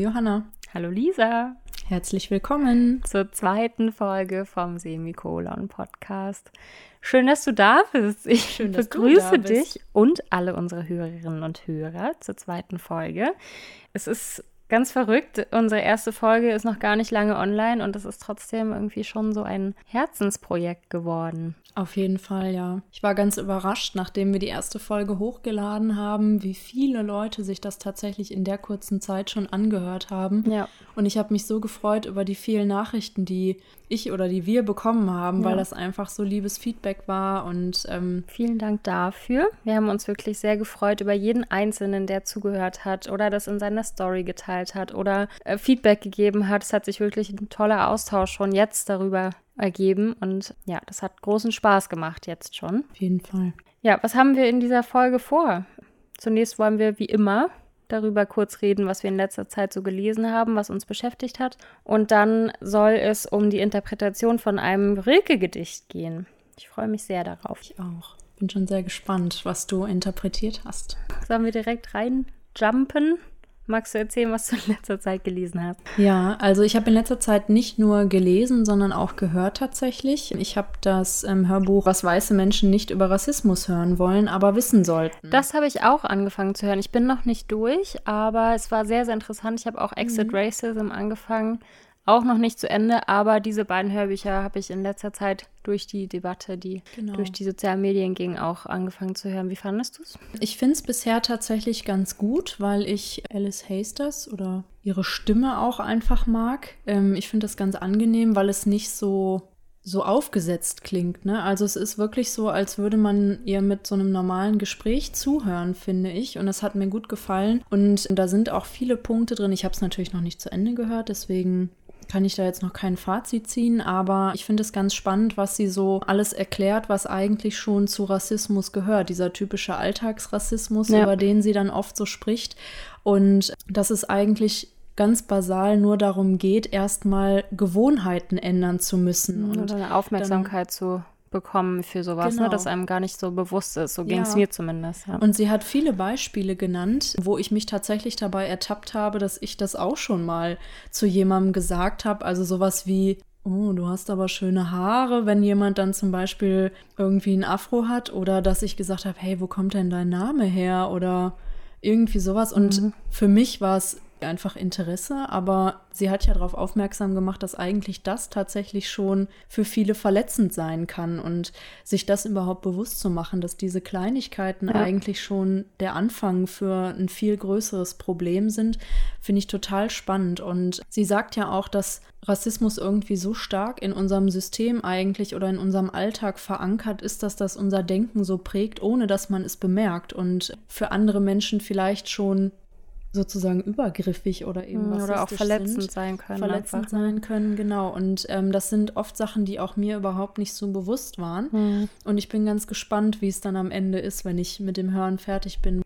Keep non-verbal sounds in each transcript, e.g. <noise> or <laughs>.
Johanna. Hallo Lisa. Herzlich willkommen zur zweiten Folge vom Semikolon Podcast. Schön, dass du da bist. Ich Schön, begrüße dich und alle unsere Hörerinnen und Hörer zur zweiten Folge. Es ist ganz verrückt. Unsere erste Folge ist noch gar nicht lange online und es ist trotzdem irgendwie schon so ein Herzensprojekt geworden. Auf jeden Fall, ja. Ich war ganz überrascht, nachdem wir die erste Folge hochgeladen haben, wie viele Leute sich das tatsächlich in der kurzen Zeit schon angehört haben. Ja. Und ich habe mich so gefreut über die vielen Nachrichten, die ich oder die wir bekommen haben, ja. weil das einfach so liebes Feedback war. Und ähm, vielen Dank dafür. Wir haben uns wirklich sehr gefreut über jeden Einzelnen, der zugehört hat oder das in seiner Story geteilt hat oder äh, Feedback gegeben hat. Es hat sich wirklich ein toller Austausch schon jetzt darüber ergeben. Und ja, das hat großen Spaß gemacht jetzt schon. Auf jeden Fall. Ja, was haben wir in dieser Folge vor? Zunächst wollen wir wie immer darüber kurz reden, was wir in letzter Zeit so gelesen haben, was uns beschäftigt hat. Und dann soll es um die Interpretation von einem Rilke-Gedicht gehen. Ich freue mich sehr darauf. Ich auch. Bin schon sehr gespannt, was du interpretiert hast. Sollen wir direkt reinjumpen? Magst du erzählen, was du in letzter Zeit gelesen hast? Ja, also ich habe in letzter Zeit nicht nur gelesen, sondern auch gehört tatsächlich. Ich habe das ähm, Hörbuch Was weiße Menschen nicht über Rassismus hören wollen, aber wissen sollten. Das habe ich auch angefangen zu hören. Ich bin noch nicht durch, aber es war sehr, sehr interessant. Ich habe auch Exit mhm. Racism angefangen auch noch nicht zu Ende, aber diese beiden Hörbücher habe ich in letzter Zeit durch die Debatte, die genau. durch die sozialen Medien ging, auch angefangen zu hören. Wie fandest du es? Ich finde es bisher tatsächlich ganz gut, weil ich Alice Hasters oder ihre Stimme auch einfach mag. Ähm, ich finde das ganz angenehm, weil es nicht so so aufgesetzt klingt. Ne? Also es ist wirklich so, als würde man ihr mit so einem normalen Gespräch zuhören, finde ich. Und das hat mir gut gefallen. Und da sind auch viele Punkte drin. Ich habe es natürlich noch nicht zu Ende gehört, deswegen kann ich da jetzt noch kein Fazit ziehen, aber ich finde es ganz spannend, was sie so alles erklärt, was eigentlich schon zu Rassismus gehört. Dieser typische Alltagsrassismus, ja. über den sie dann oft so spricht. Und dass es eigentlich ganz basal nur darum geht, erstmal Gewohnheiten ändern zu müssen. Und Oder eine Aufmerksamkeit zu bekommen für sowas, genau. ne, das einem gar nicht so bewusst ist. So ging es mir zumindest. Ja. Und sie hat viele Beispiele genannt, wo ich mich tatsächlich dabei ertappt habe, dass ich das auch schon mal zu jemandem gesagt habe. Also sowas wie, oh, du hast aber schöne Haare, wenn jemand dann zum Beispiel irgendwie ein Afro hat oder dass ich gesagt habe, hey, wo kommt denn dein Name her oder irgendwie sowas. Und mhm. für mich war es einfach Interesse, aber sie hat ja darauf aufmerksam gemacht, dass eigentlich das tatsächlich schon für viele verletzend sein kann und sich das überhaupt bewusst zu machen, dass diese Kleinigkeiten ja. eigentlich schon der Anfang für ein viel größeres Problem sind, finde ich total spannend. Und sie sagt ja auch, dass Rassismus irgendwie so stark in unserem System eigentlich oder in unserem Alltag verankert ist, dass das unser Denken so prägt, ohne dass man es bemerkt und für andere Menschen vielleicht schon sozusagen übergriffig oder eben was oder auch verletzend sind, sein können verletzend einfach. Ne? sein können genau und ähm, das sind oft Sachen die auch mir überhaupt nicht so bewusst waren mhm. und ich bin ganz gespannt wie es dann am Ende ist wenn ich mit dem Hören fertig bin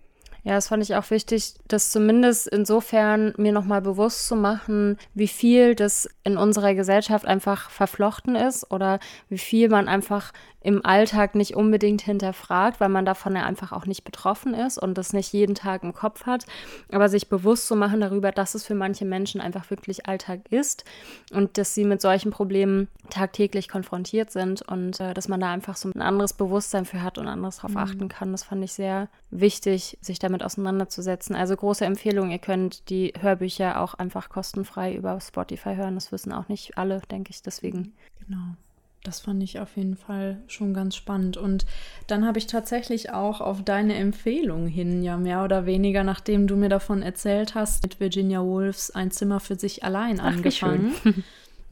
ja, das fand ich auch wichtig, das zumindest insofern mir nochmal bewusst zu machen, wie viel das in unserer Gesellschaft einfach verflochten ist oder wie viel man einfach im Alltag nicht unbedingt hinterfragt, weil man davon ja einfach auch nicht betroffen ist und das nicht jeden Tag im Kopf hat, aber sich bewusst zu machen darüber, dass es für manche Menschen einfach wirklich Alltag ist und dass sie mit solchen Problemen tagtäglich konfrontiert sind und äh, dass man da einfach so ein anderes Bewusstsein für hat und anderes darauf mhm. achten kann. Das fand ich sehr wichtig, sich damit auseinanderzusetzen. Also große Empfehlung, ihr könnt die Hörbücher auch einfach kostenfrei über Spotify hören. Das wissen auch nicht alle, denke ich, deswegen. Genau. Das fand ich auf jeden Fall schon ganz spannend. Und dann habe ich tatsächlich auch auf deine Empfehlung hin, ja mehr oder weniger, nachdem du mir davon erzählt hast, mit Virginia Woolfs ein Zimmer für sich allein Ach, angefangen. <laughs>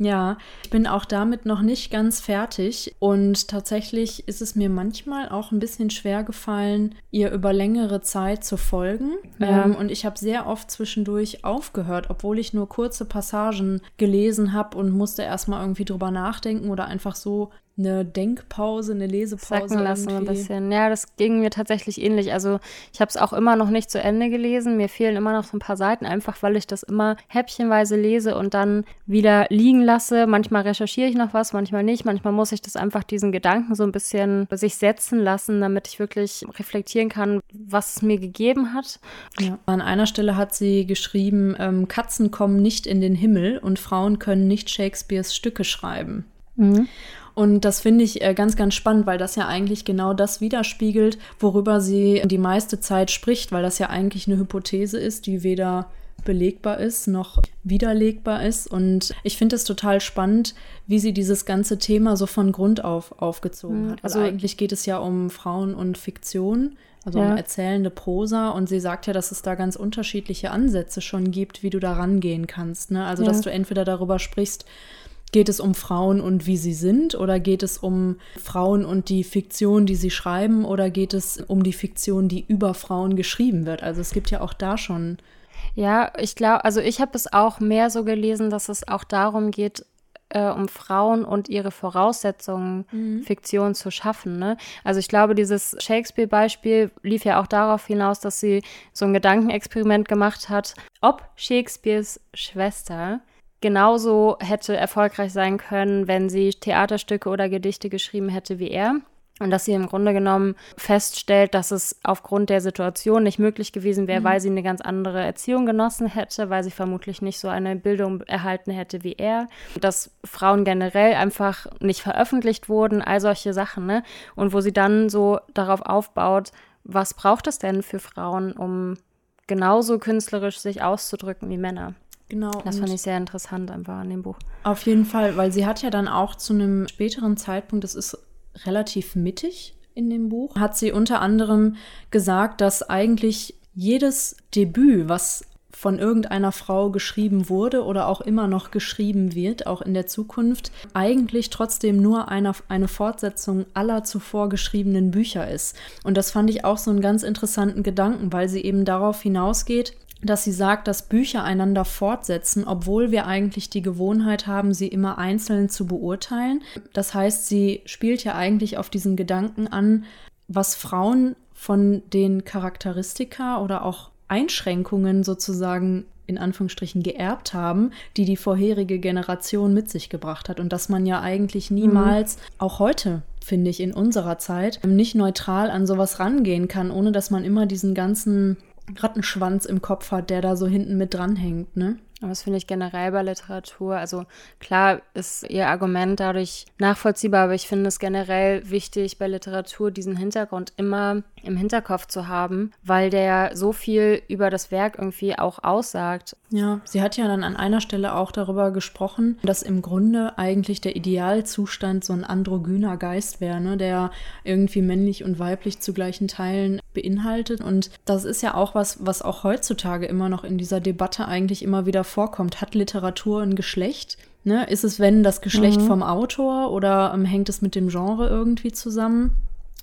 Ja, ich bin auch damit noch nicht ganz fertig und tatsächlich ist es mir manchmal auch ein bisschen schwer gefallen, ihr über längere Zeit zu folgen. Ja. Ähm, und ich habe sehr oft zwischendurch aufgehört, obwohl ich nur kurze Passagen gelesen habe und musste erstmal irgendwie drüber nachdenken oder einfach so eine Denkpause, eine Lesepause. Sacken lassen irgendwie. ein bisschen. Ja, das ging mir tatsächlich ähnlich. Also ich habe es auch immer noch nicht zu Ende gelesen. Mir fehlen immer noch so ein paar Seiten, einfach weil ich das immer häppchenweise lese und dann wieder liegen lasse. Manchmal recherchiere ich noch was, manchmal nicht. Manchmal muss ich das einfach diesen Gedanken so ein bisschen sich setzen lassen, damit ich wirklich reflektieren kann, was es mir gegeben hat. Ja. An einer Stelle hat sie geschrieben, ähm, Katzen kommen nicht in den Himmel und Frauen können nicht Shakespeares Stücke schreiben. Mhm. Und das finde ich äh, ganz, ganz spannend, weil das ja eigentlich genau das widerspiegelt, worüber sie die meiste Zeit spricht, weil das ja eigentlich eine Hypothese ist, die weder belegbar ist noch widerlegbar ist. Und ich finde es total spannend, wie sie dieses ganze Thema so von Grund auf aufgezogen mhm, hat. Also, also eigentlich geht es ja um Frauen und Fiktion. Also ja. um erzählende Prosa und sie sagt ja, dass es da ganz unterschiedliche Ansätze schon gibt, wie du da rangehen kannst. Ne? Also, ja. dass du entweder darüber sprichst, Geht es um Frauen und wie sie sind oder geht es um Frauen und die Fiktion, die sie schreiben oder geht es um die Fiktion, die über Frauen geschrieben wird? Also es gibt ja auch da schon. Ja, ich glaube, also ich habe es auch mehr so gelesen, dass es auch darum geht, äh, um Frauen und ihre Voraussetzungen, mhm. Fiktion zu schaffen. Ne? Also ich glaube, dieses Shakespeare-Beispiel lief ja auch darauf hinaus, dass sie so ein Gedankenexperiment gemacht hat, ob Shakespeares Schwester genauso hätte erfolgreich sein können, wenn sie Theaterstücke oder Gedichte geschrieben hätte wie er. Und dass sie im Grunde genommen feststellt, dass es aufgrund der Situation nicht möglich gewesen wäre, mhm. weil sie eine ganz andere Erziehung genossen hätte, weil sie vermutlich nicht so eine Bildung erhalten hätte wie er. Dass Frauen generell einfach nicht veröffentlicht wurden, all solche Sachen, ne? Und wo sie dann so darauf aufbaut, was braucht es denn für Frauen, um genauso künstlerisch sich auszudrücken wie Männer? Genau. Das fand ich sehr interessant einfach an dem Buch. Auf jeden Fall, weil sie hat ja dann auch zu einem späteren Zeitpunkt, das ist relativ mittig in dem Buch, hat sie unter anderem gesagt, dass eigentlich jedes Debüt, was von irgendeiner Frau geschrieben wurde oder auch immer noch geschrieben wird, auch in der Zukunft, eigentlich trotzdem nur eine, eine Fortsetzung aller zuvor geschriebenen Bücher ist. Und das fand ich auch so einen ganz interessanten Gedanken, weil sie eben darauf hinausgeht, dass sie sagt, dass Bücher einander fortsetzen, obwohl wir eigentlich die Gewohnheit haben, sie immer einzeln zu beurteilen. Das heißt, sie spielt ja eigentlich auf diesen Gedanken an, was Frauen von den Charakteristika oder auch Einschränkungen sozusagen in Anführungsstrichen geerbt haben, die die vorherige Generation mit sich gebracht hat. Und dass man ja eigentlich niemals, mhm. auch heute, finde ich, in unserer Zeit, nicht neutral an sowas rangehen kann, ohne dass man immer diesen ganzen Rattenschwanz im Kopf hat, der da so hinten mit dranhängt, ne? Aber das finde ich generell bei Literatur. Also klar ist ihr Argument dadurch nachvollziehbar, aber ich finde es generell wichtig, bei Literatur diesen Hintergrund immer im Hinterkopf zu haben, weil der so viel über das Werk irgendwie auch aussagt. Ja, sie hat ja dann an einer Stelle auch darüber gesprochen, dass im Grunde eigentlich der Idealzustand so ein androgyner Geist wäre, ne, der irgendwie männlich und weiblich zu gleichen Teilen beinhaltet. Und das ist ja auch was, was auch heutzutage immer noch in dieser Debatte eigentlich immer wieder vorkommt. Hat Literatur ein Geschlecht? Ne? Ist es, wenn, das Geschlecht mhm. vom Autor oder ähm, hängt es mit dem Genre irgendwie zusammen?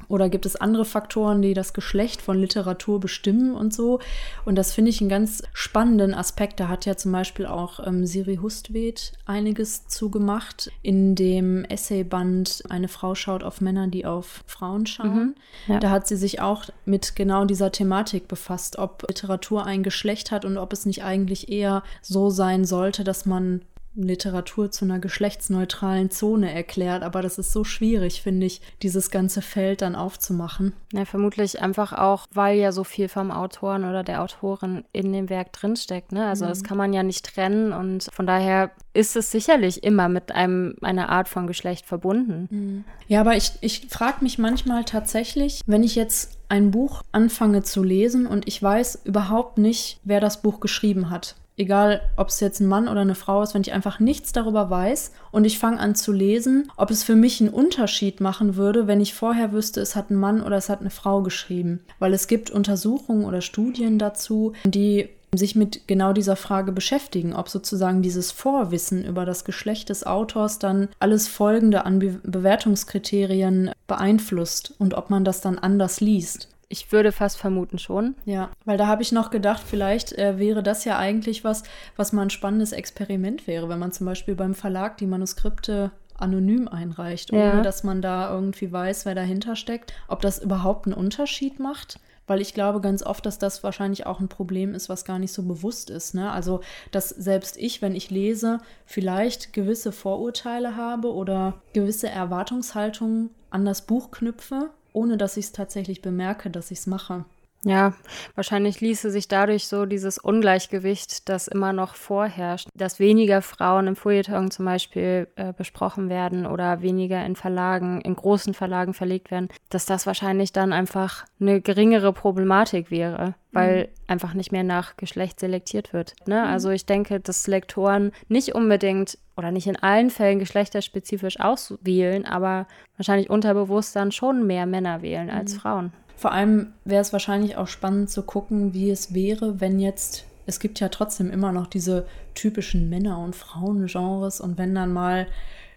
Oder gibt es andere Faktoren, die das Geschlecht von Literatur bestimmen und so? Und das finde ich einen ganz spannenden Aspekt. Da hat ja zum Beispiel auch ähm, Siri Hustvedt einiges zugemacht in dem Essayband Eine Frau schaut auf Männer, die auf Frauen schauen. Mhm, ja. Da hat sie sich auch mit genau dieser Thematik befasst, ob Literatur ein Geschlecht hat und ob es nicht eigentlich eher so sein sollte, dass man Literatur zu einer geschlechtsneutralen Zone erklärt, aber das ist so schwierig, finde ich, dieses ganze Feld dann aufzumachen. Ja, vermutlich einfach auch, weil ja so viel vom Autoren oder der Autorin in dem Werk drinsteckt. Ne? Also mhm. das kann man ja nicht trennen und von daher ist es sicherlich immer mit einem, einer Art von Geschlecht verbunden. Mhm. Ja, aber ich, ich frage mich manchmal tatsächlich, wenn ich jetzt ein Buch anfange zu lesen und ich weiß überhaupt nicht, wer das Buch geschrieben hat egal ob es jetzt ein Mann oder eine Frau ist, wenn ich einfach nichts darüber weiß und ich fange an zu lesen, ob es für mich einen Unterschied machen würde, wenn ich vorher wüsste, es hat ein Mann oder es hat eine Frau geschrieben. Weil es gibt Untersuchungen oder Studien dazu, die sich mit genau dieser Frage beschäftigen, ob sozusagen dieses Vorwissen über das Geschlecht des Autors dann alles Folgende an Be Bewertungskriterien beeinflusst und ob man das dann anders liest. Ich würde fast vermuten schon. Ja, weil da habe ich noch gedacht, vielleicht äh, wäre das ja eigentlich was, was mal ein spannendes Experiment wäre, wenn man zum Beispiel beim Verlag die Manuskripte anonym einreicht, ohne ja. dass man da irgendwie weiß, wer dahinter steckt, ob das überhaupt einen Unterschied macht. Weil ich glaube ganz oft, dass das wahrscheinlich auch ein Problem ist, was gar nicht so bewusst ist. Ne? Also, dass selbst ich, wenn ich lese, vielleicht gewisse Vorurteile habe oder gewisse Erwartungshaltungen an das Buch knüpfe, ohne dass ich es tatsächlich bemerke, dass ich es mache. Ja, wahrscheinlich ließe sich dadurch so dieses Ungleichgewicht, das immer noch vorherrscht, dass weniger Frauen im Feuilleton zum Beispiel äh, besprochen werden oder weniger in Verlagen, in großen Verlagen verlegt werden, dass das wahrscheinlich dann einfach eine geringere Problematik wäre, weil mhm. einfach nicht mehr nach Geschlecht selektiert wird. Ne? Mhm. Also ich denke, dass Lektoren nicht unbedingt oder nicht in allen Fällen geschlechterspezifisch auswählen, aber wahrscheinlich unterbewusst dann schon mehr Männer wählen als mhm. Frauen. Vor allem wäre es wahrscheinlich auch spannend zu gucken, wie es wäre, wenn jetzt, es gibt ja trotzdem immer noch diese typischen Männer- und Frauengenres und wenn dann mal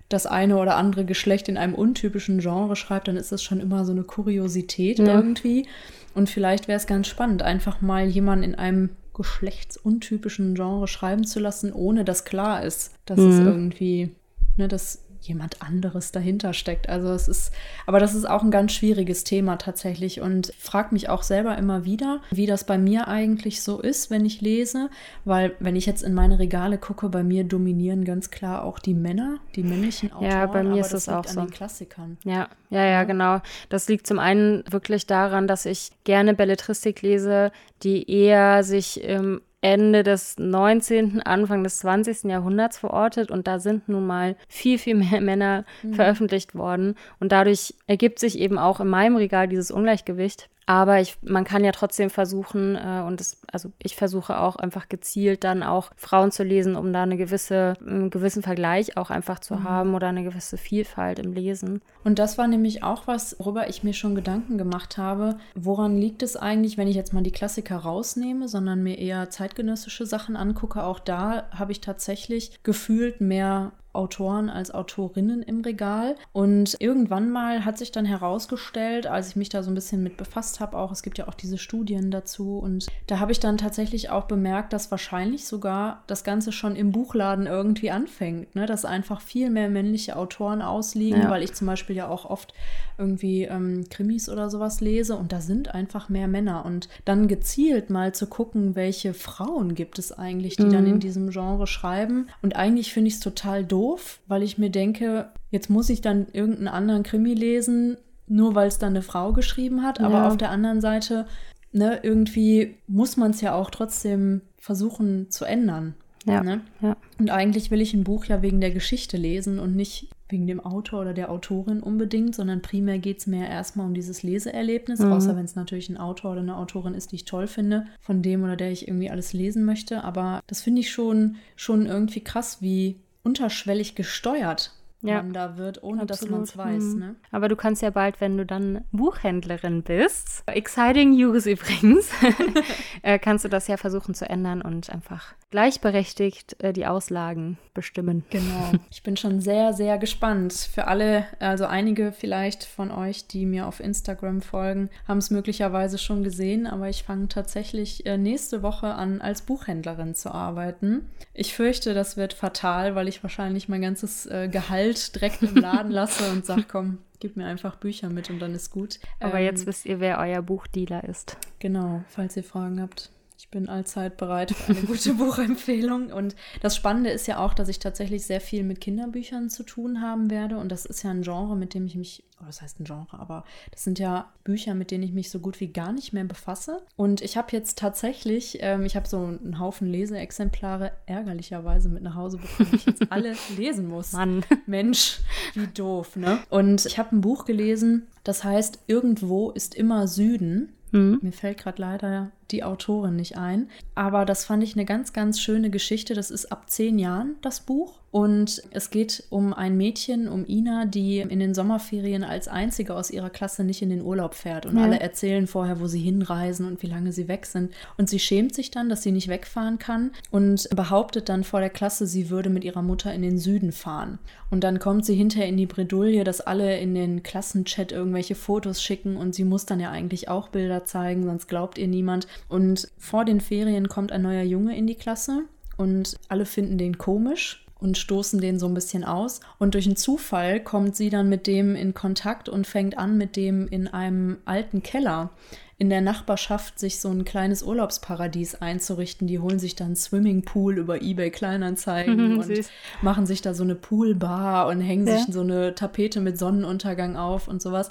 das eine oder andere Geschlecht in einem untypischen Genre schreibt, dann ist das schon immer so eine Kuriosität ja. irgendwie. Und vielleicht wäre es ganz spannend, einfach mal jemanden in einem geschlechtsuntypischen Genre schreiben zu lassen, ohne dass klar ist, dass mhm. es irgendwie, ne, dass jemand anderes dahinter steckt. Also es ist, aber das ist auch ein ganz schwieriges Thema tatsächlich und frage mich auch selber immer wieder, wie das bei mir eigentlich so ist, wenn ich lese, weil wenn ich jetzt in meine Regale gucke, bei mir dominieren ganz klar auch die Männer, die männlichen Autoren. Ja, bei mir ist es auch so. Klassikern. Ja, ja, ja, genau. Das liegt zum einen wirklich daran, dass ich gerne Belletristik lese, die eher sich ähm, Ende des 19., Anfang des 20. Jahrhunderts verortet und da sind nun mal viel, viel mehr <laughs> Männer mhm. veröffentlicht worden und dadurch ergibt sich eben auch in meinem Regal dieses Ungleichgewicht. Aber ich, man kann ja trotzdem versuchen, äh, und das, also ich versuche auch einfach gezielt dann auch Frauen zu lesen, um da eine gewisse, einen gewissen Vergleich auch einfach zu mhm. haben oder eine gewisse Vielfalt im Lesen. Und das war nämlich auch was, worüber ich mir schon Gedanken gemacht habe. Woran liegt es eigentlich, wenn ich jetzt mal die Klassiker rausnehme, sondern mir eher zeitgenössische Sachen angucke? Auch da habe ich tatsächlich gefühlt mehr Autoren als Autorinnen im Regal. Und irgendwann mal hat sich dann herausgestellt, als ich mich da so ein bisschen mit befasst habe, auch es gibt ja auch diese Studien dazu. Und da habe ich dann tatsächlich auch bemerkt, dass wahrscheinlich sogar das Ganze schon im Buchladen irgendwie anfängt. Ne? Dass einfach viel mehr männliche Autoren ausliegen, ja. weil ich zum Beispiel ja auch oft irgendwie ähm, Krimis oder sowas lese und da sind einfach mehr Männer. Und dann gezielt mal zu gucken, welche Frauen gibt es eigentlich, die mhm. dann in diesem Genre schreiben. Und eigentlich finde ich es total doof doof, weil ich mir denke, jetzt muss ich dann irgendeinen anderen Krimi lesen, nur weil es dann eine Frau geschrieben hat. Aber ja. auf der anderen Seite, ne, irgendwie muss man es ja auch trotzdem versuchen zu ändern. Ja, ne? ja. Und eigentlich will ich ein Buch ja wegen der Geschichte lesen und nicht wegen dem Autor oder der Autorin unbedingt, sondern primär geht es mir erstmal um dieses Leseerlebnis, mhm. außer wenn es natürlich ein Autor oder eine Autorin ist, die ich toll finde, von dem oder der ich irgendwie alles lesen möchte. Aber das finde ich schon, schon irgendwie krass, wie unterschwellig gesteuert ja. man da wird, ohne Absolut. dass man es weiß. Mhm. Ne? Aber du kannst ja bald, wenn du dann Buchhändlerin bist, exciting news übrigens, <laughs> äh, kannst du das ja versuchen zu ändern und einfach gleichberechtigt äh, die Auslagen bestimmen. Genau. <laughs> Ich bin schon sehr, sehr gespannt. Für alle, also einige vielleicht von euch, die mir auf Instagram folgen, haben es möglicherweise schon gesehen, aber ich fange tatsächlich äh, nächste Woche an, als Buchhändlerin zu arbeiten. Ich fürchte, das wird fatal, weil ich wahrscheinlich mein ganzes äh, Gehalt direkt im Laden <laughs> lasse und sage, komm, gib mir einfach Bücher mit und dann ist gut. Aber ähm, jetzt wisst ihr, wer euer Buchdealer ist. Genau, falls ihr Fragen habt. Ich bin allzeit bereit für eine gute <laughs> Buchempfehlung. Und das Spannende ist ja auch, dass ich tatsächlich sehr viel mit Kinderbüchern zu tun haben werde. Und das ist ja ein Genre, mit dem ich mich, oh, das heißt ein Genre, aber das sind ja Bücher, mit denen ich mich so gut wie gar nicht mehr befasse. Und ich habe jetzt tatsächlich, ähm, ich habe so einen Haufen Leseexemplare ärgerlicherweise mit nach Hause bekommen, die ich jetzt alle <laughs> lesen muss. Mann. Mensch, wie doof, ne? Und ich habe ein Buch gelesen, das heißt, irgendwo ist immer Süden. Mhm. Mir fällt gerade leider die Autorin nicht ein. Aber das fand ich eine ganz, ganz schöne Geschichte. Das ist ab zehn Jahren das Buch. Und es geht um ein Mädchen, um Ina, die in den Sommerferien als einzige aus ihrer Klasse nicht in den Urlaub fährt. Und ja. alle erzählen vorher, wo sie hinreisen und wie lange sie weg sind. Und sie schämt sich dann, dass sie nicht wegfahren kann und behauptet dann vor der Klasse, sie würde mit ihrer Mutter in den Süden fahren. Und dann kommt sie hinterher in die Bredouille, dass alle in den Klassenchat irgendwelche Fotos schicken und sie muss dann ja eigentlich auch Bilder zeigen, sonst glaubt ihr niemand. Und vor den Ferien kommt ein neuer Junge in die Klasse und alle finden den komisch und stoßen den so ein bisschen aus. Und durch einen Zufall kommt sie dann mit dem in Kontakt und fängt an, mit dem in einem alten Keller in der Nachbarschaft sich so ein kleines Urlaubsparadies einzurichten. Die holen sich dann Swimmingpool über eBay Kleinanzeigen <laughs> und machen sich da so eine Poolbar und hängen ja. sich so eine Tapete mit Sonnenuntergang auf und sowas.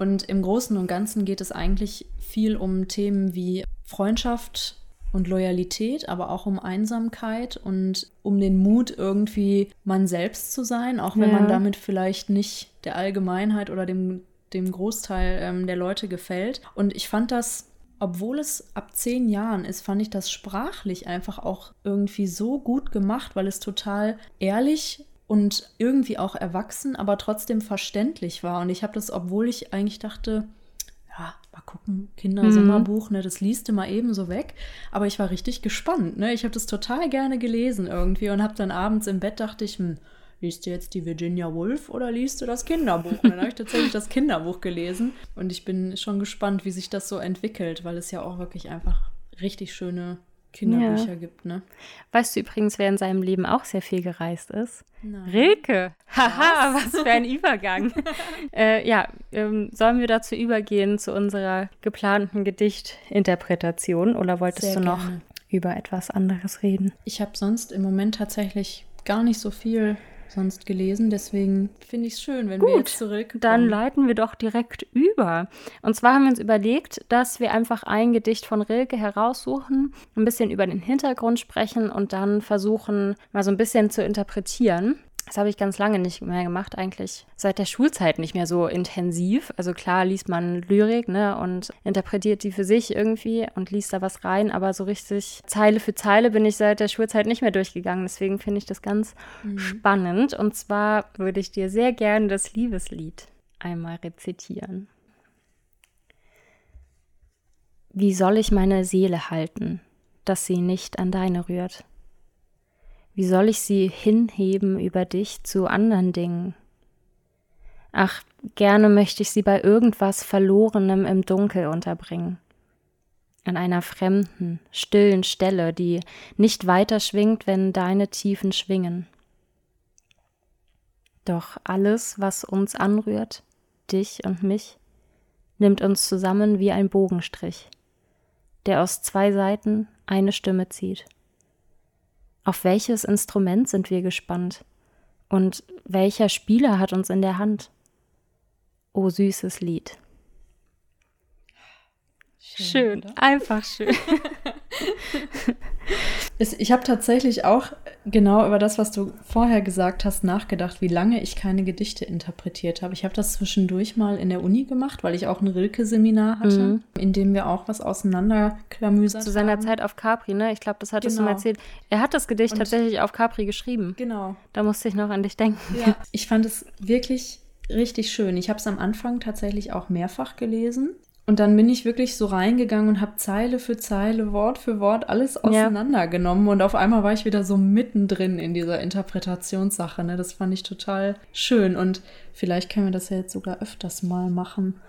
Und im Großen und Ganzen geht es eigentlich viel um Themen wie Freundschaft, und Loyalität, aber auch um Einsamkeit und um den Mut, irgendwie man selbst zu sein, auch wenn ja. man damit vielleicht nicht der Allgemeinheit oder dem, dem Großteil ähm, der Leute gefällt. Und ich fand das, obwohl es ab zehn Jahren ist, fand ich das sprachlich einfach auch irgendwie so gut gemacht, weil es total ehrlich und irgendwie auch erwachsen, aber trotzdem verständlich war. Und ich habe das, obwohl ich eigentlich dachte, ja, mal gucken, Kindersommerbuch, mhm. ne, das liest du mal eben so weg. Aber ich war richtig gespannt, ne? Ich habe das total gerne gelesen irgendwie und habe dann abends im Bett dachte ich, hm, liest du jetzt die Virginia Woolf oder liest du das Kinderbuch? Und dann habe ich tatsächlich das Kinderbuch gelesen und ich bin schon gespannt, wie sich das so entwickelt, weil es ja auch wirklich einfach richtig schöne Kinderbücher ja. gibt, ne? Weißt du übrigens, wer in seinem Leben auch sehr viel gereist ist? Nein. Rilke. Haha, was? <laughs> was für ein Übergang. <laughs> äh, ja, ähm, sollen wir dazu übergehen zu unserer geplanten Gedichtinterpretation oder wolltest sehr du noch gerne. über etwas anderes reden? Ich habe sonst im Moment tatsächlich gar nicht so viel sonst gelesen. Deswegen finde ich es schön, wenn Gut, wir jetzt zurück. Dann leiten wir doch direkt über. Und zwar haben wir uns überlegt, dass wir einfach ein Gedicht von Rilke heraussuchen, ein bisschen über den Hintergrund sprechen und dann versuchen, mal so ein bisschen zu interpretieren. Das habe ich ganz lange nicht mehr gemacht, eigentlich seit der Schulzeit nicht mehr so intensiv. Also klar liest man Lyrik ne, und interpretiert die für sich irgendwie und liest da was rein, aber so richtig Zeile für Zeile bin ich seit der Schulzeit nicht mehr durchgegangen. Deswegen finde ich das ganz mhm. spannend. Und zwar würde ich dir sehr gerne das Liebeslied einmal rezitieren. Wie soll ich meine Seele halten, dass sie nicht an deine rührt? Wie soll ich sie hinheben über dich zu anderen Dingen? Ach, gerne möchte ich sie bei irgendwas Verlorenem im Dunkel unterbringen. An einer fremden, stillen Stelle, die nicht weiter schwingt, wenn deine Tiefen schwingen. Doch alles, was uns anrührt, dich und mich, nimmt uns zusammen wie ein Bogenstrich, der aus zwei Seiten eine Stimme zieht. Auf welches Instrument sind wir gespannt? Und welcher Spieler hat uns in der Hand? O oh, süßes Lied. Schön, schön einfach schön. <laughs> ich habe tatsächlich auch genau über das, was du vorher gesagt hast, nachgedacht, wie lange ich keine Gedichte interpretiert habe. Ich habe das zwischendurch mal in der Uni gemacht, weil ich auch ein Rilke-Seminar hatte, mhm. in dem wir auch was auseinanderklamüsert Zu seiner haben. Zeit auf Capri, ne? Ich glaube, das hattest genau. du mal erzählt. Er hat das Gedicht Und tatsächlich auf Capri geschrieben. Genau. Da musste ich noch an dich denken. Ja. Ich fand es wirklich richtig schön. Ich habe es am Anfang tatsächlich auch mehrfach gelesen. Und dann bin ich wirklich so reingegangen und habe Zeile für Zeile, Wort für Wort alles auseinandergenommen. Ja. Und auf einmal war ich wieder so mittendrin in dieser Interpretationssache. Ne? Das fand ich total schön. Und vielleicht können wir das ja jetzt sogar öfters mal machen.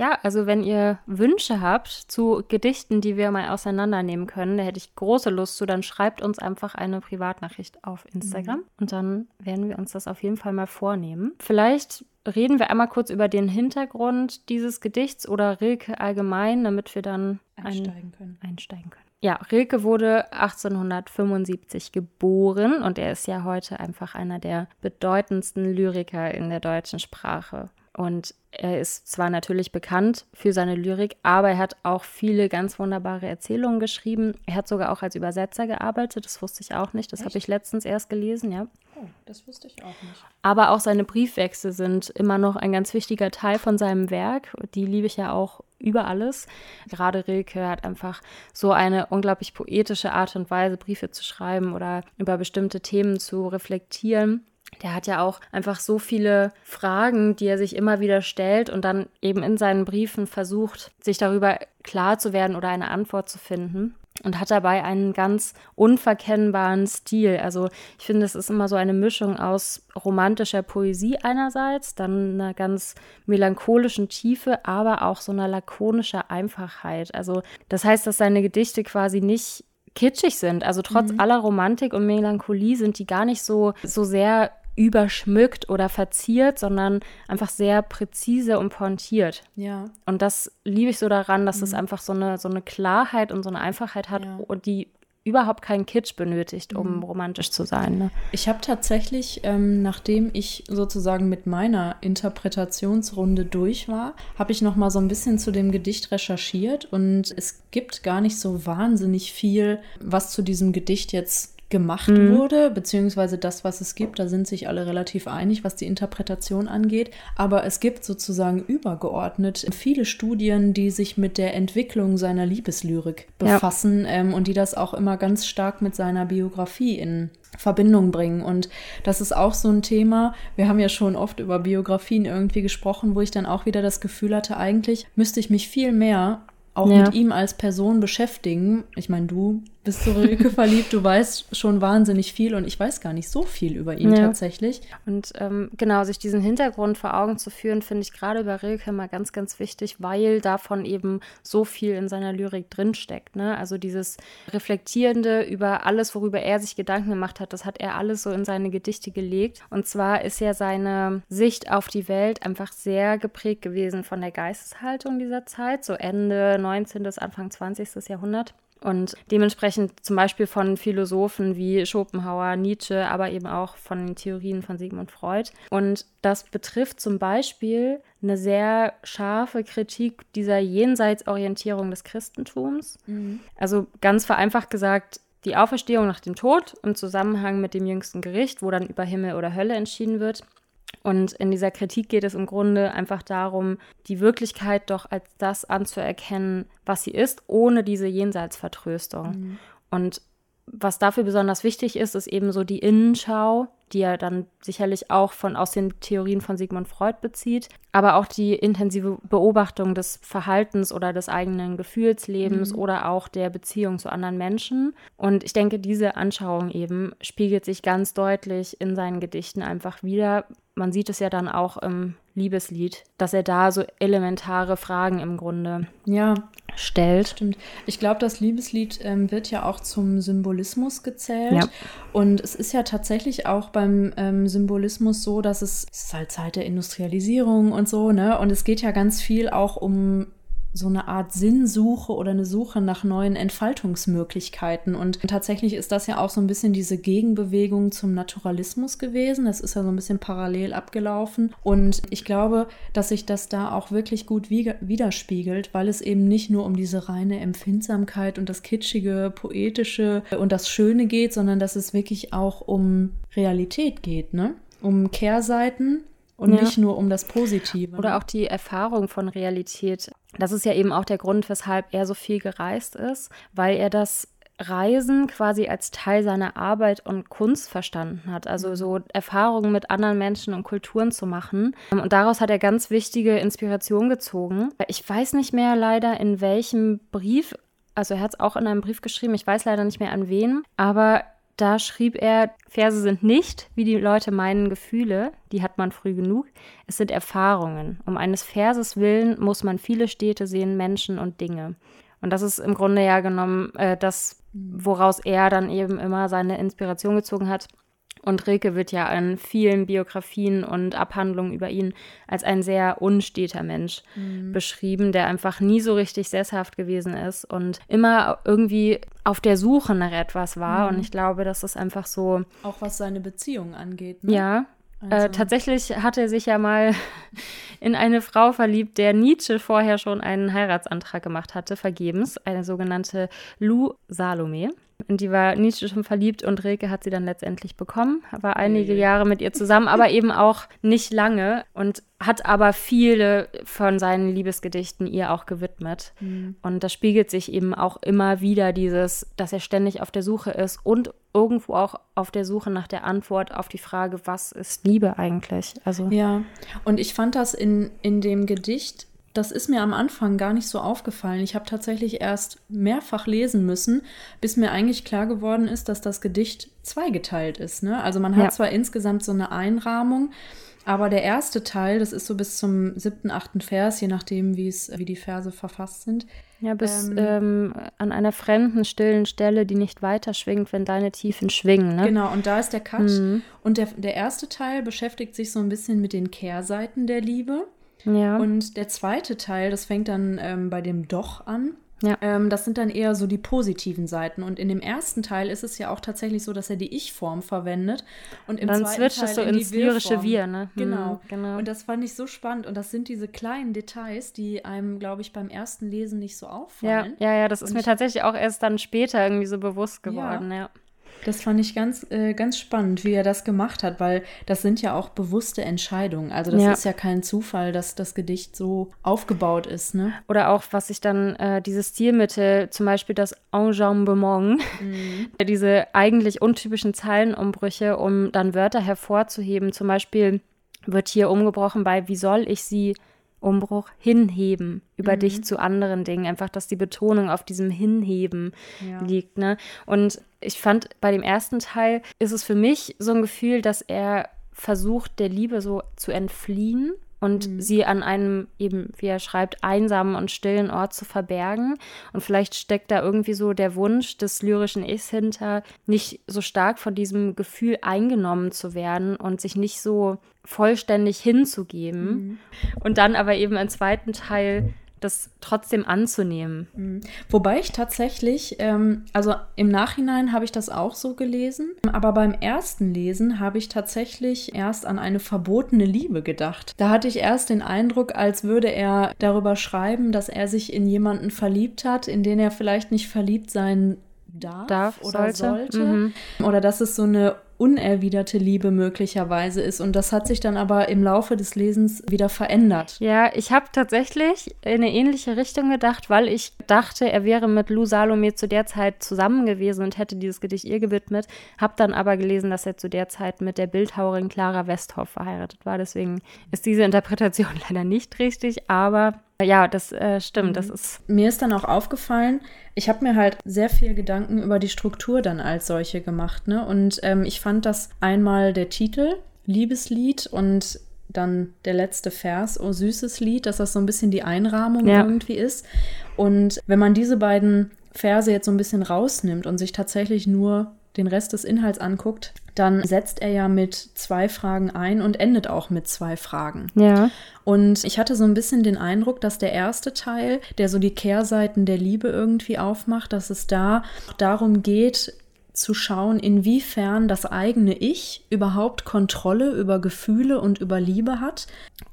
Ja, also wenn ihr Wünsche habt zu Gedichten, die wir mal auseinandernehmen können, da hätte ich große Lust zu, dann schreibt uns einfach eine Privatnachricht auf Instagram mhm. und dann werden wir uns das auf jeden Fall mal vornehmen. Vielleicht reden wir einmal kurz über den Hintergrund dieses Gedichts oder Rilke allgemein, damit wir dann einsteigen können. Einsteigen können. Ja, Rilke wurde 1875 geboren und er ist ja heute einfach einer der bedeutendsten Lyriker in der deutschen Sprache. Und er ist zwar natürlich bekannt für seine Lyrik, aber er hat auch viele ganz wunderbare Erzählungen geschrieben. Er hat sogar auch als Übersetzer gearbeitet, das wusste ich auch nicht. Das habe ich letztens erst gelesen, ja. Oh, das wusste ich auch nicht. Aber auch seine Briefwechsel sind immer noch ein ganz wichtiger Teil von seinem Werk. Die liebe ich ja auch über alles. Gerade Rilke hat einfach so eine unglaublich poetische Art und Weise, Briefe zu schreiben oder über bestimmte Themen zu reflektieren der hat ja auch einfach so viele Fragen, die er sich immer wieder stellt und dann eben in seinen Briefen versucht, sich darüber klar zu werden oder eine Antwort zu finden. Und hat dabei einen ganz unverkennbaren Stil. Also ich finde, es ist immer so eine Mischung aus romantischer Poesie einerseits, dann einer ganz melancholischen Tiefe, aber auch so einer lakonischer Einfachheit. Also das heißt, dass seine Gedichte quasi nicht kitschig sind. Also trotz mhm. aller Romantik und Melancholie sind die gar nicht so, so sehr überschmückt oder verziert, sondern einfach sehr präzise und pointiert. Ja. Und das liebe ich so daran, dass mhm. es einfach so eine, so eine Klarheit und so eine Einfachheit hat ja. die überhaupt keinen Kitsch benötigt, um mhm. romantisch zu sein. Ne? Ich habe tatsächlich, ähm, nachdem ich sozusagen mit meiner Interpretationsrunde durch war, habe ich noch mal so ein bisschen zu dem Gedicht recherchiert und es gibt gar nicht so wahnsinnig viel, was zu diesem Gedicht jetzt gemacht mhm. wurde, beziehungsweise das, was es gibt, da sind sich alle relativ einig, was die Interpretation angeht. Aber es gibt sozusagen übergeordnet viele Studien, die sich mit der Entwicklung seiner Liebeslyrik befassen ja. ähm, und die das auch immer ganz stark mit seiner Biografie in Verbindung bringen. Und das ist auch so ein Thema. Wir haben ja schon oft über Biografien irgendwie gesprochen, wo ich dann auch wieder das Gefühl hatte, eigentlich müsste ich mich viel mehr auch ja. mit ihm als Person beschäftigen. Ich meine, du bist zu Rilke <laughs> verliebt, du weißt schon wahnsinnig viel und ich weiß gar nicht so viel über ihn ja. tatsächlich. Und ähm, genau, sich diesen Hintergrund vor Augen zu führen, finde ich gerade bei Rilke mal ganz, ganz wichtig, weil davon eben so viel in seiner Lyrik drinsteckt. Ne? Also dieses Reflektierende über alles, worüber er sich Gedanken gemacht hat, das hat er alles so in seine Gedichte gelegt. Und zwar ist ja seine Sicht auf die Welt einfach sehr geprägt gewesen von der Geisteshaltung dieser Zeit, so Ende 19. bis Anfang 20. Jahrhundert. Und dementsprechend zum Beispiel von Philosophen wie Schopenhauer, Nietzsche, aber eben auch von den Theorien von Sigmund Freud. Und das betrifft zum Beispiel eine sehr scharfe Kritik dieser Jenseitsorientierung des Christentums. Mhm. Also ganz vereinfacht gesagt, die Auferstehung nach dem Tod im Zusammenhang mit dem jüngsten Gericht, wo dann über Himmel oder Hölle entschieden wird. Und in dieser Kritik geht es im Grunde einfach darum, die Wirklichkeit doch als das anzuerkennen, was sie ist, ohne diese Jenseitsvertröstung. Mhm. Und was dafür besonders wichtig ist, ist eben so die Innenschau, die er dann sicherlich auch von aus den Theorien von Sigmund Freud bezieht, aber auch die intensive Beobachtung des Verhaltens oder des eigenen Gefühlslebens mhm. oder auch der Beziehung zu anderen Menschen. Und ich denke, diese Anschauung eben spiegelt sich ganz deutlich in seinen Gedichten einfach wieder, man sieht es ja dann auch im Liebeslied, dass er da so elementare Fragen im Grunde ja. Stellt. Stimmt. Ich glaube, das Liebeslied ähm, wird ja auch zum Symbolismus gezählt. Ja. Und es ist ja tatsächlich auch beim ähm, Symbolismus so, dass es, es ist halt Zeit der Industrialisierung und so, ne? Und es geht ja ganz viel auch um so eine Art Sinnsuche oder eine Suche nach neuen Entfaltungsmöglichkeiten. Und tatsächlich ist das ja auch so ein bisschen diese Gegenbewegung zum Naturalismus gewesen. Das ist ja so ein bisschen parallel abgelaufen. Und ich glaube, dass sich das da auch wirklich gut widerspiegelt, weil es eben nicht nur um diese reine Empfindsamkeit und das kitschige, poetische und das Schöne geht, sondern dass es wirklich auch um Realität geht, ne? Um Kehrseiten und ja. nicht nur um das Positive. Oder auch die Erfahrung von Realität. Das ist ja eben auch der Grund, weshalb er so viel gereist ist, weil er das Reisen quasi als Teil seiner Arbeit und Kunst verstanden hat. Also mhm. so Erfahrungen mit anderen Menschen und Kulturen zu machen. Und daraus hat er ganz wichtige Inspiration gezogen. Ich weiß nicht mehr leider, in welchem Brief, also er hat es auch in einem Brief geschrieben, ich weiß leider nicht mehr an wen, aber da schrieb er, Verse sind nicht, wie die Leute meinen, Gefühle, die hat man früh genug. Es sind Erfahrungen. Um eines Verses willen muss man viele Städte sehen, Menschen und Dinge. Und das ist im Grunde ja genommen äh, das, woraus er dann eben immer seine Inspiration gezogen hat. Und Rilke wird ja in vielen Biografien und Abhandlungen über ihn als ein sehr unsteter Mensch mhm. beschrieben, der einfach nie so richtig sesshaft gewesen ist und immer irgendwie auf der Suche nach etwas war. Mhm. Und ich glaube, das ist einfach so. Auch was seine Beziehung angeht. Ne? Ja. Äh, also. Äh, tatsächlich hat er sich ja mal <laughs> in eine Frau verliebt, der Nietzsche vorher schon einen Heiratsantrag gemacht hatte, vergebens, eine sogenannte Lou Salome. In die war Nietzsche schon verliebt und Rilke hat sie dann letztendlich bekommen, war einige Jahre mit ihr zusammen, aber <laughs> eben auch nicht lange und hat aber viele von seinen Liebesgedichten ihr auch gewidmet. Mhm. Und das spiegelt sich eben auch immer wieder dieses, dass er ständig auf der Suche ist und irgendwo auch auf der Suche nach der Antwort auf die Frage, was ist Liebe eigentlich? Also ja, und ich fand das in, in dem Gedicht das ist mir am Anfang gar nicht so aufgefallen. Ich habe tatsächlich erst mehrfach lesen müssen, bis mir eigentlich klar geworden ist, dass das Gedicht zweigeteilt ist. Ne? Also man hat ja. zwar insgesamt so eine Einrahmung, Aber der erste Teil, das ist so bis zum siebten, achten Vers, je nachdem, wie es, wie die Verse verfasst sind. Ja, bis ähm, ähm, an einer fremden, stillen Stelle, die nicht weiter schwingt, wenn deine Tiefen schwingen. Ne? Genau, und da ist der Cut. Mhm. Und der, der erste Teil beschäftigt sich so ein bisschen mit den Kehrseiten der Liebe. Ja. Und der zweite Teil, das fängt dann ähm, bei dem Doch an. Ja. Ähm, das sind dann eher so die positiven Seiten. Und in dem ersten Teil ist es ja auch tatsächlich so, dass er die Ich-Form verwendet. Und im dann zweiten Teil so in ins lyrische Wir, ne? Genau. Hm, genau. Und das fand ich so spannend. Und das sind diese kleinen Details, die einem, glaube ich, beim ersten Lesen nicht so auffallen. Ja, ja, ja das ist Und mir tatsächlich auch erst dann später irgendwie so bewusst geworden, ja. ja. Das fand ich ganz, äh, ganz spannend, wie er das gemacht hat, weil das sind ja auch bewusste Entscheidungen. Also das ja. ist ja kein Zufall, dass das Gedicht so aufgebaut ist. Ne? Oder auch, was ich dann, äh, dieses Stilmittel, zum Beispiel das Enjambement, <laughs> mhm. diese eigentlich untypischen Zeilenumbrüche, um dann Wörter hervorzuheben. Zum Beispiel wird hier umgebrochen bei, wie soll ich sie Umbruch hinheben über mhm. dich zu anderen Dingen. Einfach, dass die Betonung auf diesem Hinheben ja. liegt. Ne? Und ich fand, bei dem ersten Teil ist es für mich so ein Gefühl, dass er versucht, der Liebe so zu entfliehen und mhm. sie an einem eben, wie er schreibt, einsamen und stillen Ort zu verbergen. Und vielleicht steckt da irgendwie so der Wunsch des lyrischen Ichs hinter, nicht so stark von diesem Gefühl eingenommen zu werden und sich nicht so vollständig hinzugeben. Mhm. Und dann aber eben im zweiten Teil das trotzdem anzunehmen. Mhm. Wobei ich tatsächlich, ähm, also im Nachhinein habe ich das auch so gelesen, aber beim ersten Lesen habe ich tatsächlich erst an eine verbotene Liebe gedacht. Da hatte ich erst den Eindruck, als würde er darüber schreiben, dass er sich in jemanden verliebt hat, in den er vielleicht nicht verliebt sein darf, darf oder sollte. sollte. Mhm. Oder dass es so eine unerwiderte Liebe möglicherweise ist. Und das hat sich dann aber im Laufe des Lesens wieder verändert. Ja, ich habe tatsächlich in eine ähnliche Richtung gedacht, weil ich dachte, er wäre mit Lou Salome zu der Zeit zusammen gewesen und hätte dieses Gedicht ihr gewidmet. Habe dann aber gelesen, dass er zu der Zeit mit der Bildhauerin Clara Westhoff verheiratet war. Deswegen ist diese Interpretation <laughs> leider nicht richtig, aber ja, das äh, stimmt. Mhm. Das ist. Mir ist dann auch aufgefallen, ich habe mir halt sehr viel Gedanken über die Struktur dann als solche gemacht. Ne? Und ähm, ich fand das einmal der Titel, Liebeslied und dann der letzte Vers, Oh süßes Lied, dass das so ein bisschen die Einrahmung ja. irgendwie ist. Und wenn man diese beiden Verse jetzt so ein bisschen rausnimmt und sich tatsächlich nur den Rest des Inhalts anguckt, dann setzt er ja mit zwei Fragen ein und endet auch mit zwei Fragen. Ja. Und ich hatte so ein bisschen den Eindruck, dass der erste Teil, der so die Kehrseiten der Liebe irgendwie aufmacht, dass es da darum geht, zu schauen, inwiefern das eigene Ich überhaupt Kontrolle über Gefühle und über Liebe hat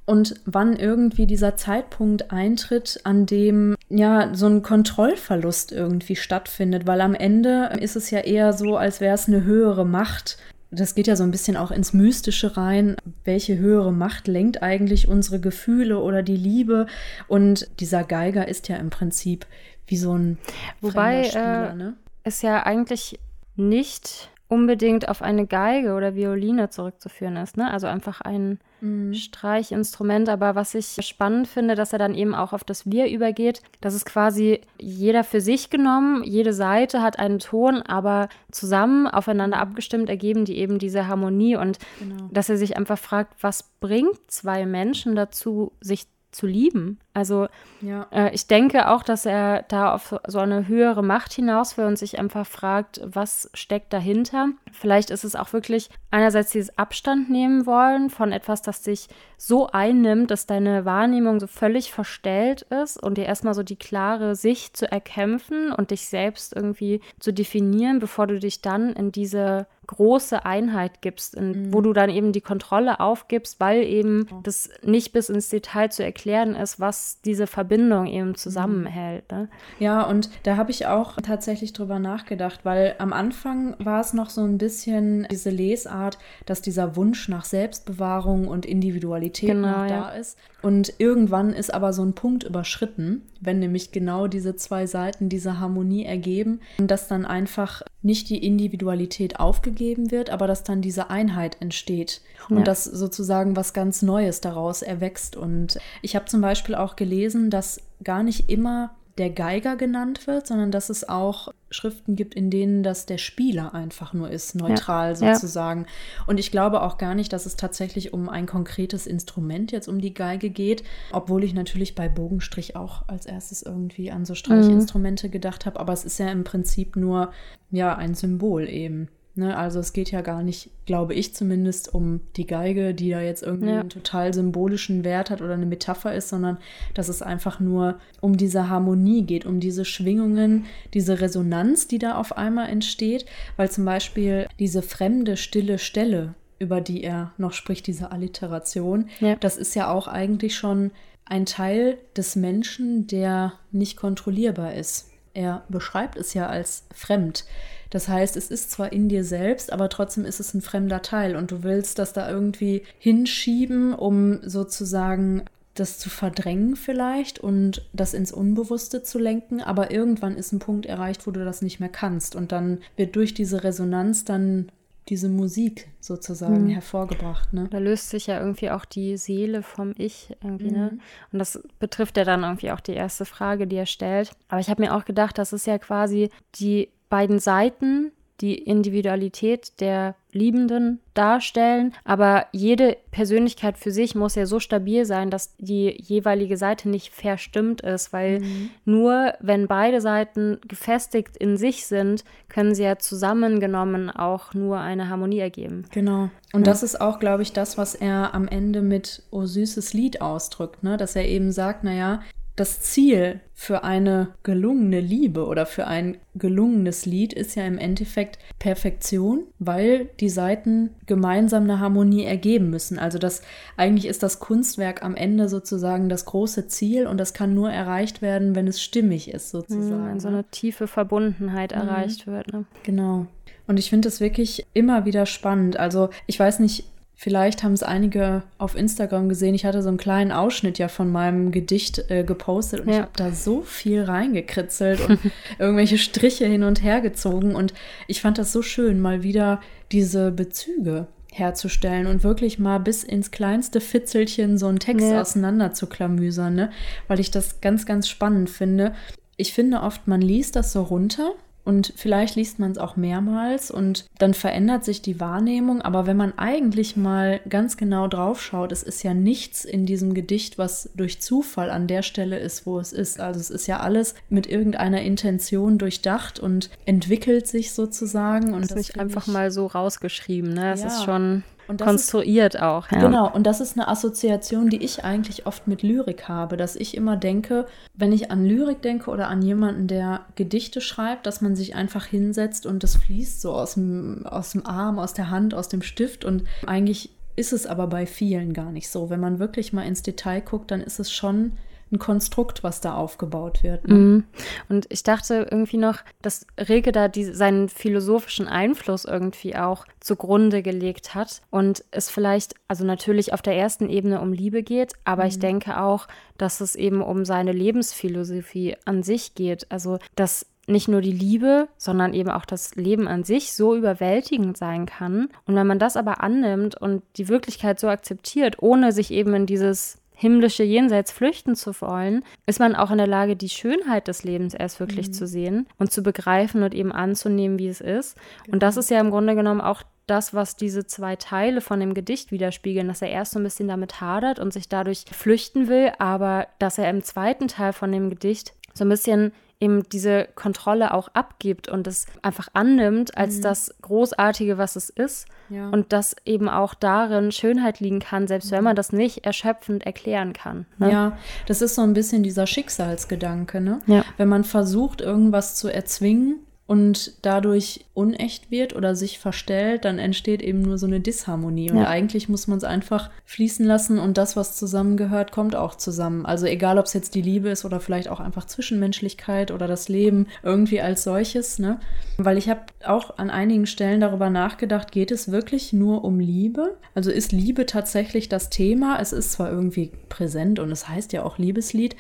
und wann irgendwie dieser Zeitpunkt eintritt, an dem ja so ein Kontrollverlust irgendwie stattfindet, weil am Ende ist es ja eher so, als wäre es eine höhere Macht. Das geht ja so ein bisschen auch ins Mystische rein. Welche höhere Macht lenkt eigentlich unsere Gefühle oder die Liebe? Und dieser Geiger ist ja im Prinzip wie so ein Wobei Spieler, äh, ne? es ja eigentlich nicht unbedingt auf eine Geige oder Violine zurückzuführen ist. Ne? Also einfach ein mhm. Streichinstrument. Aber was ich spannend finde, dass er dann eben auch auf das Wir übergeht. Das ist quasi jeder für sich genommen. Jede Seite hat einen Ton, aber zusammen aufeinander abgestimmt ergeben die eben diese Harmonie. Und genau. dass er sich einfach fragt, was bringt zwei Menschen dazu, sich zu lieben? Also ja. äh, ich denke auch, dass er da auf so eine höhere Macht hinaus will und sich einfach fragt, was steckt dahinter. Vielleicht ist es auch wirklich einerseits dieses Abstand nehmen wollen von etwas, das dich so einnimmt, dass deine Wahrnehmung so völlig verstellt ist und dir erstmal so die klare Sicht zu erkämpfen und dich selbst irgendwie zu definieren, bevor du dich dann in diese große Einheit gibst, in, mhm. wo du dann eben die Kontrolle aufgibst, weil eben das nicht bis ins Detail zu erklären ist, was diese Verbindung eben zusammenhält. Ne? Ja, und da habe ich auch tatsächlich drüber nachgedacht, weil am Anfang war es noch so ein bisschen diese Lesart, dass dieser Wunsch nach Selbstbewahrung und Individualität genau, noch da ja. ist. Und irgendwann ist aber so ein Punkt überschritten, wenn nämlich genau diese zwei Seiten diese Harmonie ergeben und dass dann einfach nicht die Individualität aufgegeben wird, aber dass dann diese Einheit entsteht und ja. dass sozusagen was ganz Neues daraus erwächst. Und ich habe zum Beispiel auch gelesen, dass gar nicht immer der Geiger genannt wird, sondern dass es auch Schriften gibt, in denen das der Spieler einfach nur ist, neutral ja, sozusagen. Ja. Und ich glaube auch gar nicht, dass es tatsächlich um ein konkretes Instrument jetzt um die Geige geht, obwohl ich natürlich bei Bogenstrich auch als erstes irgendwie an so Streichinstrumente mhm. gedacht habe, aber es ist ja im Prinzip nur ja ein Symbol eben. Ne, also es geht ja gar nicht, glaube ich zumindest, um die Geige, die da jetzt irgendwie ja. einen total symbolischen Wert hat oder eine Metapher ist, sondern dass es einfach nur um diese Harmonie geht, um diese Schwingungen, diese Resonanz, die da auf einmal entsteht, weil zum Beispiel diese fremde, stille Stelle, über die er noch spricht, diese Alliteration, ja. das ist ja auch eigentlich schon ein Teil des Menschen, der nicht kontrollierbar ist. Er beschreibt es ja als fremd. Das heißt, es ist zwar in dir selbst, aber trotzdem ist es ein fremder Teil und du willst das da irgendwie hinschieben, um sozusagen das zu verdrängen vielleicht und das ins Unbewusste zu lenken, aber irgendwann ist ein Punkt erreicht, wo du das nicht mehr kannst und dann wird durch diese Resonanz dann diese Musik sozusagen mhm. hervorgebracht. Ne? Da löst sich ja irgendwie auch die Seele vom Ich irgendwie, ne? mhm. ne? Und das betrifft ja dann irgendwie auch die erste Frage, die er stellt. Aber ich habe mir auch gedacht, das ist ja quasi die beiden Seiten die Individualität der Liebenden darstellen, aber jede Persönlichkeit für sich muss ja so stabil sein, dass die jeweilige Seite nicht verstimmt ist, weil mhm. nur wenn beide Seiten gefestigt in sich sind, können sie ja zusammengenommen auch nur eine Harmonie ergeben. Genau. Und ja. das ist auch, glaube ich, das, was er am Ende mit O süßes Lied ausdrückt, ne? dass er eben sagt, naja, das Ziel für eine gelungene Liebe oder für ein gelungenes Lied ist ja im Endeffekt Perfektion, weil die Seiten gemeinsam eine Harmonie ergeben müssen. Also das eigentlich ist das Kunstwerk am Ende sozusagen das große Ziel und das kann nur erreicht werden, wenn es stimmig ist sozusagen. Wenn so eine tiefe Verbundenheit mhm. erreicht wird. Ne? Genau. Und ich finde es wirklich immer wieder spannend. Also ich weiß nicht, Vielleicht haben es einige auf Instagram gesehen. Ich hatte so einen kleinen Ausschnitt ja von meinem Gedicht äh, gepostet und ja. ich habe da so viel reingekritzelt und <laughs> irgendwelche Striche hin und her gezogen. Und ich fand das so schön, mal wieder diese Bezüge herzustellen und wirklich mal bis ins kleinste Fitzelchen so einen Text ja. auseinander zu klamüsern, ne? Weil ich das ganz, ganz spannend finde. Ich finde oft, man liest das so runter und vielleicht liest man es auch mehrmals und dann verändert sich die Wahrnehmung. Aber wenn man eigentlich mal ganz genau drauf schaut, es ist ja nichts in diesem Gedicht, was durch Zufall an der Stelle ist, wo es ist. Also es ist ja alles mit irgendeiner Intention durchdacht und entwickelt sich sozusagen. Und das ist nicht einfach mal so rausgeschrieben, ne? Es ja. ist schon konstruiert ist, auch. Ja. Genau, und das ist eine Assoziation, die ich eigentlich oft mit Lyrik habe, dass ich immer denke, wenn ich an Lyrik denke oder an jemanden, der Gedichte schreibt, dass man sich einfach hinsetzt und das fließt so aus dem, aus dem Arm, aus der Hand, aus dem Stift und eigentlich ist es aber bei vielen gar nicht so. Wenn man wirklich mal ins Detail guckt, dann ist es schon ein Konstrukt, was da aufgebaut wird. Ne? Mhm. Und ich dachte irgendwie noch, dass Rilke da die, seinen philosophischen Einfluss irgendwie auch zugrunde gelegt hat und es vielleicht, also natürlich auf der ersten Ebene um Liebe geht, aber mhm. ich denke auch, dass es eben um seine Lebensphilosophie an sich geht. Also, dass nicht nur die Liebe, sondern eben auch das Leben an sich so überwältigend sein kann. Und wenn man das aber annimmt und die Wirklichkeit so akzeptiert, ohne sich eben in dieses himmlische Jenseits flüchten zu wollen, ist man auch in der Lage, die Schönheit des Lebens erst wirklich mhm. zu sehen und zu begreifen und eben anzunehmen, wie es ist. Genau. Und das ist ja im Grunde genommen auch das, was diese zwei Teile von dem Gedicht widerspiegeln, dass er erst so ein bisschen damit hadert und sich dadurch flüchten will, aber dass er im zweiten Teil von dem Gedicht so ein bisschen eben diese Kontrolle auch abgibt und es einfach annimmt als mhm. das Großartige, was es ist. Ja. Und dass eben auch darin Schönheit liegen kann, selbst wenn man das nicht erschöpfend erklären kann. Ne? Ja, das ist so ein bisschen dieser Schicksalsgedanke, ne? Ja. Wenn man versucht, irgendwas zu erzwingen, und dadurch unecht wird oder sich verstellt, dann entsteht eben nur so eine Disharmonie. Und ja. eigentlich muss man es einfach fließen lassen und das, was zusammengehört, kommt auch zusammen. Also egal, ob es jetzt die Liebe ist oder vielleicht auch einfach Zwischenmenschlichkeit oder das Leben irgendwie als solches. Ne? Weil ich habe auch an einigen Stellen darüber nachgedacht, geht es wirklich nur um Liebe? Also ist Liebe tatsächlich das Thema? Es ist zwar irgendwie präsent und es heißt ja auch Liebeslied,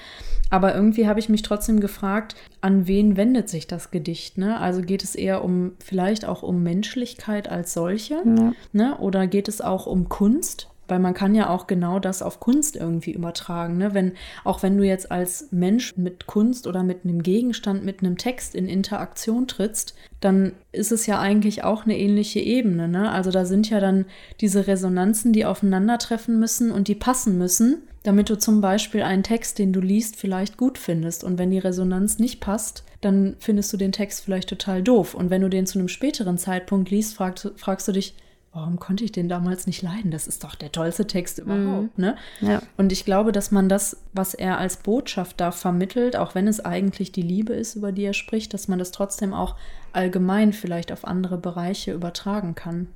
aber irgendwie habe ich mich trotzdem gefragt, an wen wendet sich das Gedicht? Ne? Also geht es eher um, vielleicht auch um Menschlichkeit als solche? Ja. Ne? Oder geht es auch um Kunst? Weil man kann ja auch genau das auf Kunst irgendwie übertragen. Ne? Wenn, auch wenn du jetzt als Mensch mit Kunst oder mit einem Gegenstand, mit einem Text in Interaktion trittst, dann ist es ja eigentlich auch eine ähnliche Ebene. Ne? Also da sind ja dann diese Resonanzen, die aufeinandertreffen müssen und die passen müssen, damit du zum Beispiel einen Text, den du liest, vielleicht gut findest. Und wenn die Resonanz nicht passt, dann findest du den Text vielleicht total doof. Und wenn du den zu einem späteren Zeitpunkt liest, fragst, fragst du dich, warum konnte ich den damals nicht leiden? Das ist doch der tollste Text überhaupt, mhm. ne? Ja. Und ich glaube, dass man das, was er als Botschaft da vermittelt, auch wenn es eigentlich die Liebe ist, über die er spricht, dass man das trotzdem auch allgemein vielleicht auf andere Bereiche übertragen kann.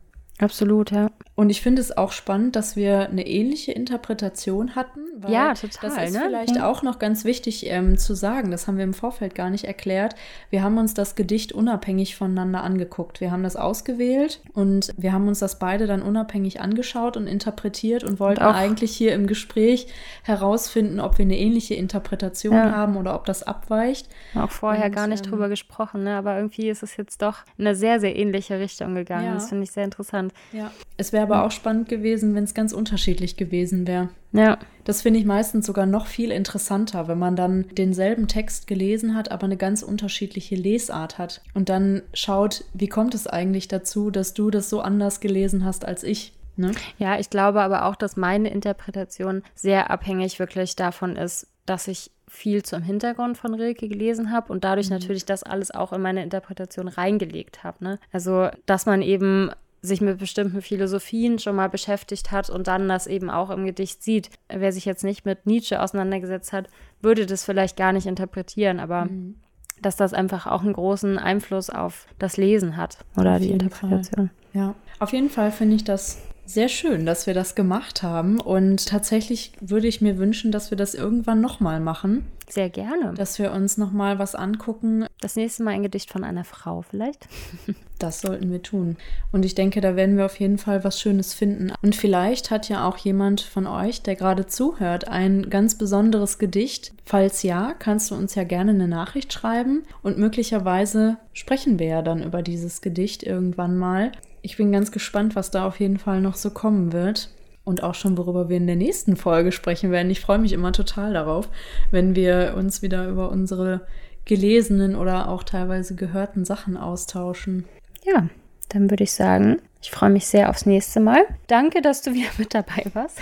Absolut, ja. Und ich finde es auch spannend, dass wir eine ähnliche Interpretation hatten. ja, total. Das ist ne? vielleicht ja. auch noch ganz wichtig ähm, zu sagen. Das haben wir im Vorfeld gar nicht erklärt. Wir haben uns das Gedicht unabhängig voneinander angeguckt. Wir haben das ausgewählt und wir haben uns das beide dann unabhängig angeschaut und interpretiert und wollten und eigentlich hier im Gespräch herausfinden, ob wir eine ähnliche Interpretation ja. haben oder ob das abweicht. Auch vorher und, gar nicht ähm, drüber gesprochen, ne? aber irgendwie ist es jetzt doch in eine sehr, sehr ähnliche Richtung gegangen. Ja. Das finde ich sehr interessant. Ja. Es wäre aber auch spannend gewesen, wenn es ganz unterschiedlich gewesen wäre. Ja. Das finde ich meistens sogar noch viel interessanter, wenn man dann denselben Text gelesen hat, aber eine ganz unterschiedliche Lesart hat. Und dann schaut, wie kommt es eigentlich dazu, dass du das so anders gelesen hast als ich. Ne? Ja, ich glaube aber auch, dass meine Interpretation sehr abhängig wirklich davon ist, dass ich viel zum Hintergrund von Rilke gelesen habe und dadurch mhm. natürlich das alles auch in meine Interpretation reingelegt habe. Ne? Also, dass man eben sich mit bestimmten Philosophien schon mal beschäftigt hat und dann das eben auch im Gedicht sieht. Wer sich jetzt nicht mit Nietzsche auseinandergesetzt hat, würde das vielleicht gar nicht interpretieren, aber mhm. dass das einfach auch einen großen Einfluss auf das Lesen hat oder auf die Interpretation. Fall. Ja, auf jeden Fall finde ich das sehr schön, dass wir das gemacht haben. Und tatsächlich würde ich mir wünschen, dass wir das irgendwann nochmal machen. Sehr gerne. Dass wir uns nochmal was angucken. Das nächste Mal ein Gedicht von einer Frau vielleicht. <laughs> Das sollten wir tun. Und ich denke, da werden wir auf jeden Fall was Schönes finden. Und vielleicht hat ja auch jemand von euch, der gerade zuhört, ein ganz besonderes Gedicht. Falls ja, kannst du uns ja gerne eine Nachricht schreiben. Und möglicherweise sprechen wir ja dann über dieses Gedicht irgendwann mal ich bin ganz gespannt, was da auf jeden Fall noch so kommen wird. Und auch schon, worüber wir in der nächsten Folge sprechen werden. Ich freue mich immer total darauf, wenn wir uns wieder über unsere gelesenen oder auch teilweise gehörten Sachen austauschen. Ja, dann würde ich sagen, ich freue mich sehr aufs nächste Mal. Danke, dass du wieder mit dabei warst.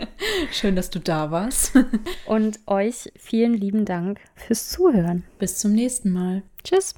<laughs> Schön, dass du da warst. Und euch vielen lieben Dank fürs Zuhören. Bis zum nächsten Mal. Tschüss.